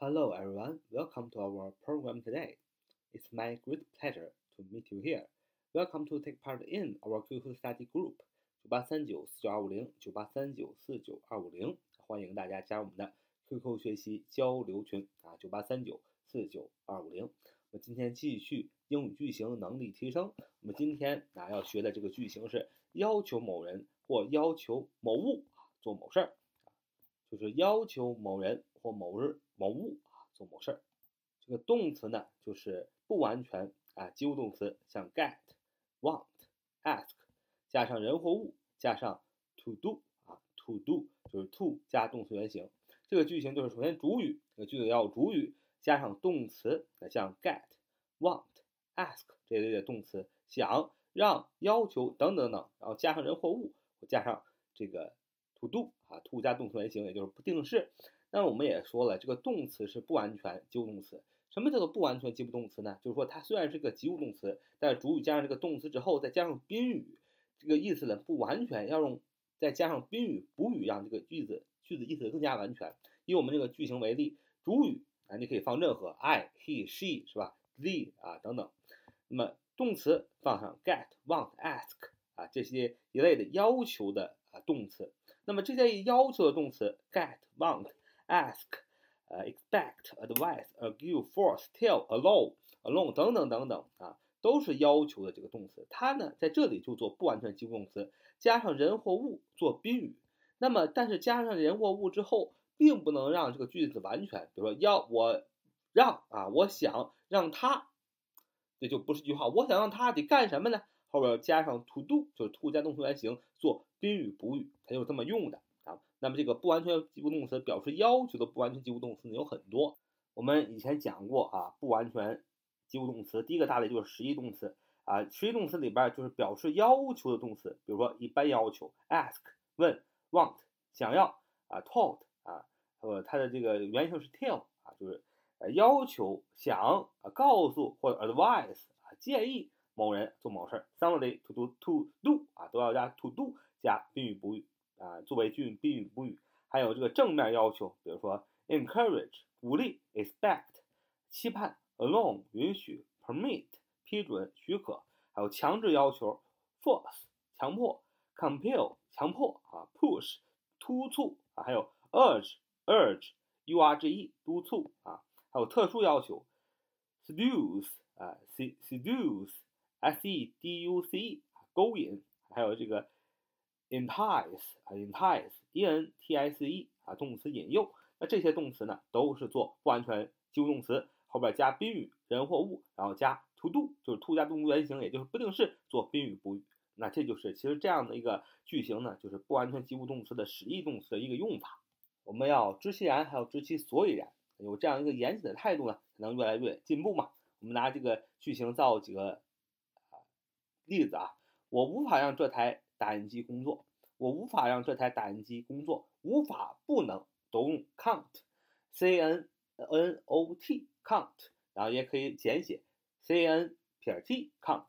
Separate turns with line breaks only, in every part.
Hello, everyone. Welcome to our program today. It's my great pleasure to meet you here. Welcome to take part in our QQ study group 九八三九四九二五零九八三九四九二五零，欢迎大家加入我们的 QQ 学习交流群啊，九八三九四九二五零。我们今天继续英语句型能力提升。我们今天啊要学的这个句型是要求某人或要求某物做某事儿，就是要求某人或某日某物啊做某事儿。这个动词呢就是不完全啊及物动词，像 get、want、ask，加上人或物，加上 to do 啊 to do 就是 to 加动词原形。这个句型就是首先主语，这个句子要有主语。加上动词，像 get、want、ask 这一类的动词，想、让、要求等等等，然后加上人或物，加上这个 to do 啊，to 加动词原形，也就是不定式。那我们也说了，这个动词是不完全及物动词。什么叫做不完全及物动词呢？就是说它虽然是个及物动词，但是主语加上这个动词之后，再加上宾语，这个意思呢不完全，要用再加上宾语补语，让这个句子句子意思更加完全。以我们这个句型为例，主语。啊，你可以放任何 I、he、she 是吧？the 啊等等。那么动词放上 get、want、ask 啊这些一类的要求的啊动词。那么这些要求的动词 get、want、ask、呃 expect、advise、argue、force、tell、allow、alone 等等等等啊，都是要求的这个动词。它呢在这里就做不完全及物动词，加上人或物做宾语。那么但是加上人或物之后。并不能让这个句子完全，比如说要我让啊，我想让他，这就不是句话。我想让他得干什么呢？后边加上 to do，就是 to 加动词原形做宾语补语，它就是这么用的啊。那么这个不完全及物动词表示要求的不完全及物动词呢有很多，我们以前讲过啊，不完全及物动词第一个大类就是实义动词啊，实义动词里边就是表示要求的动词，比如说一般要求 ask 问 want 想要啊 told。呃，它的这个原型是 tell 啊，就是要求、想啊、告诉或者 advise 啊、建议某人做某事儿。Somebody to do to do 啊，都要加 to do 加宾语补语啊，作为句宾语补语。还有这个正面要求，比如说 encourage 鼓励，expect 期盼，allow 允许，permit 批准许可。还有强制要求，force 强迫，compel 强迫啊，push 督促啊，还有 urge。urge, u r g e 督促啊，还有特殊要求，seduce 啊，seduce, s e d u c e 勾引，还有这个 entice 啊，entice, e n t i c e 啊，动词引诱。那这些动词呢，都是做不完全及物动词，后边加宾语人或物，然后加 to do，就是 to 加动词原形，也就是不定式做宾语补语。那这就是其实这样的一个句型呢，就是不完全及物动词的实义动词的一个用法。我们要知其然，还要知其所以然，有这样一个严谨的态度呢，才能越来越进步嘛。我们拿这个句型造几个例子啊，我无法让这台打印机工作，我无法让这台打印机工作，无法不能都用 can't，c n n o t can't，然后也可以简写 c n 撇 t can't，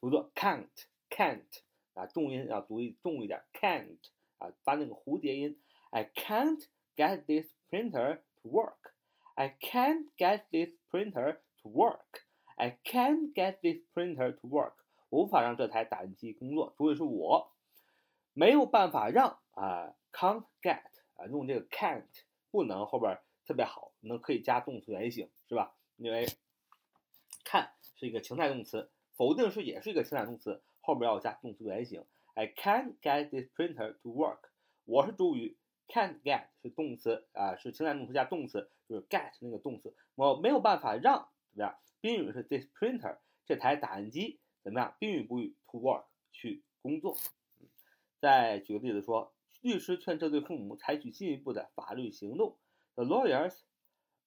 读作 can't can't 啊，重音要读重一点 can't 啊，发那个蝴蝶音，I can't。get this printer to work. I can't get this printer to work. I can't get this printer to work. 无法让这台打印机工作，主语是我，没有办法让啊，can't get 啊，用这个 can't 不能后边特别好，能可以加动词原形是吧？因为 can 是一个情态动词，否定式也是一个情态动词，后边要加动词原形。I can't get this printer to work. 我是主语。Can't get 是动词啊，是情态动词加动词，就是 get 那个动词，我没有办法让怎么样？宾语是 this printer 这台打印机怎么样？宾语补语 to work 去工作。再举个例子说，律师劝这对父母采取进一步的法律行动。The lawyers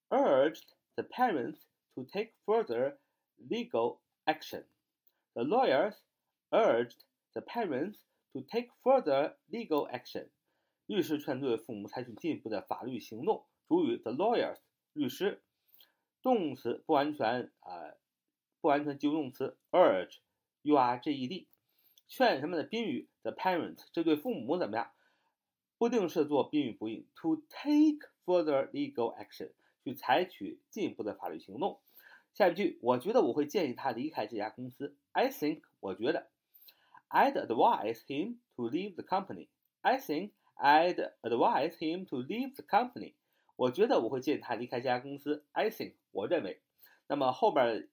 urged the parents to take further legal action. The lawyers urged the parents to take further legal action. 律师劝对父母采取进一步的法律行动。主语 the lawyers 律师，动词不完全啊，不完全及物动词 urge u r g e d，劝什么的宾语 the parent，这对父母怎么样？不定式做宾语补语 to take further legal action 去采取进一步的法律行动。下一句，我觉得我会建议他离开这家公司。I think，我觉得，I'd advise him to leave the company. I think I'd advise him to leave the company. 我觉得我会建议他离开这家公司。I think，我认为。那么后边，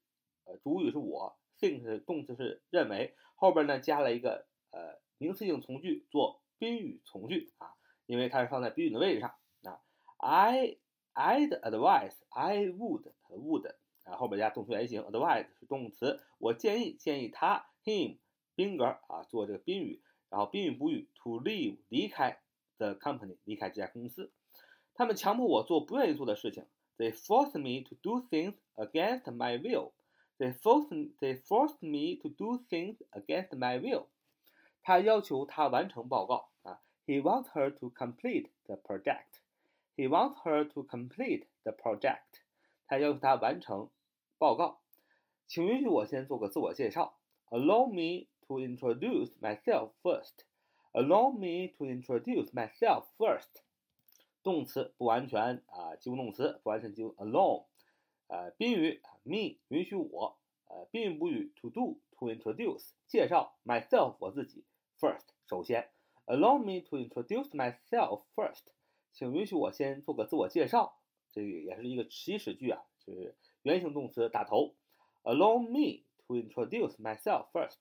呃，主语是我，think 是动词是认为，后边呢加了一个呃名词性从句做宾语从句啊，因为它是放在宾语的位置上啊。I I'd advise, I would would 啊，后边加动词原形，advise 是动词，我建议建议他 him 宾格啊做这个宾语，然后宾语补语 to leave 离开 the company 离开这家公司，他们强迫我做不愿意做的事情，they force me to do things against my will, they forced they forced me to do things against my will，他要求他完成报告啊，he wants her to complete the project, he wants her to complete the project。他要求他完成报告，请允许我先做个自我介绍。Allow me to introduce myself first. Allow me to introduce myself first. 动词不完全啊，及物动词不完全及物。Allow， 呃，宾语 me 允许我，呃，宾语补语 to do to introduce 介绍 myself 我自己 first 首先。Allow me to introduce myself first，请允许我先做个自我介绍。这个也是一个祈使句啊，就是原形动词打头。Allow me to introduce myself first，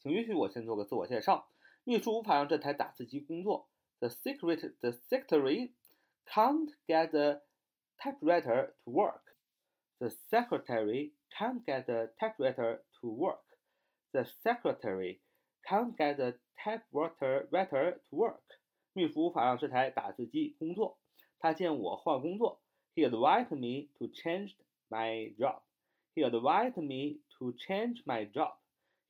请允许我先做个自我介绍。秘书无法让这台打字机工作。The secret, the secretary can't get the typewriter to work. The secretary can't get the typewriter to work. The secretary can't get the typewriter to work. 秘书无法让这台打字机工作。他建议我换工作。He advised me to change my job. He advised me to change my job.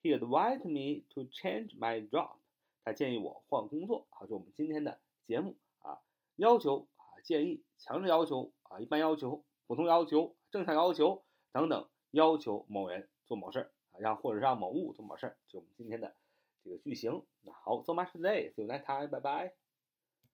He advised me to change my job. 他建议我换工作。好，是我们今天的节目啊，要求啊，建议、强制要求啊，一般要求、普通要求、 正常要求等等，要求某人做某事儿啊，让或者让某物做某事儿，就我们今天的这个句型。那好，so much today. See you next time. 拜拜